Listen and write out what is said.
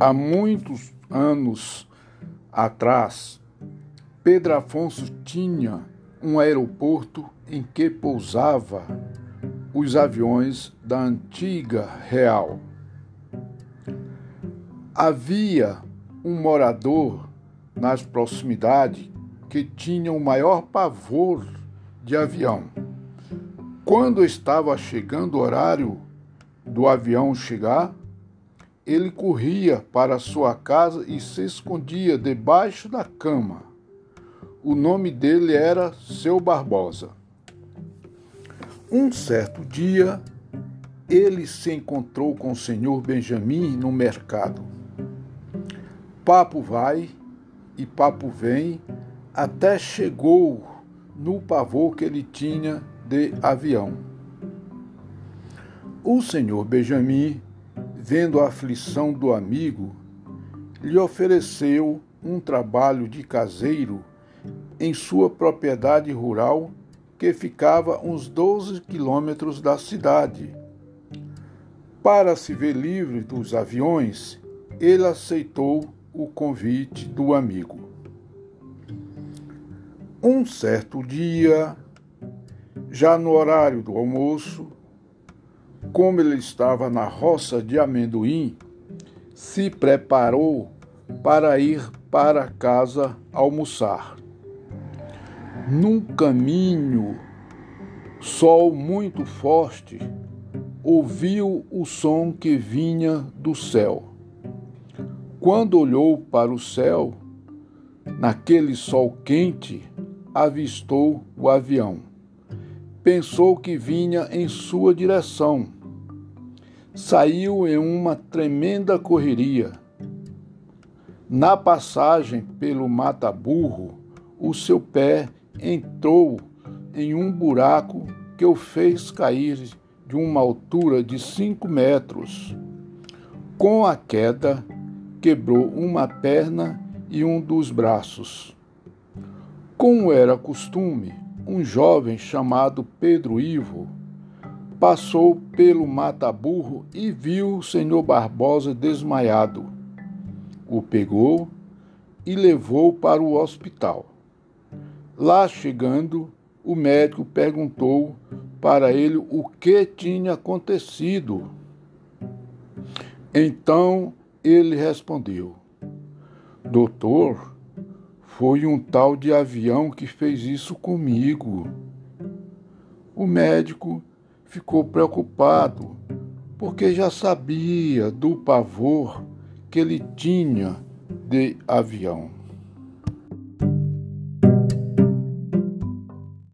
Há muitos anos atrás, Pedro Afonso tinha um aeroporto em que pousava os aviões da antiga Real. Havia um morador nas proximidades que tinha o maior pavor de avião. Quando estava chegando o horário do avião chegar, ele corria para sua casa e se escondia debaixo da cama. O nome dele era Seu Barbosa. Um certo dia, ele se encontrou com o senhor Benjamin no mercado. Papo vai e papo vem, até chegou no pavor que ele tinha de avião. O senhor Benjamin vendo a aflição do amigo, lhe ofereceu um trabalho de caseiro em sua propriedade rural que ficava uns 12 quilômetros da cidade. Para se ver livre dos aviões, ele aceitou o convite do amigo. Um certo dia, já no horário do almoço, como ele estava na roça de amendoim, se preparou para ir para casa almoçar. Num caminho, sol muito forte, ouviu o som que vinha do céu. Quando olhou para o céu, naquele sol quente, avistou o avião. Pensou que vinha em sua direção saiu em uma tremenda correria. Na passagem pelo mata-burro, o seu pé entrou em um buraco que o fez cair de uma altura de cinco metros. Com a queda, quebrou uma perna e um dos braços. Como era costume, um jovem chamado Pedro Ivo passou pelo mata-burro e viu o senhor Barbosa desmaiado. O pegou e levou para o hospital. Lá chegando, o médico perguntou para ele o que tinha acontecido. Então ele respondeu: Doutor, foi um tal de avião que fez isso comigo. O médico ficou preocupado, porque já sabia do pavor que ele tinha de avião.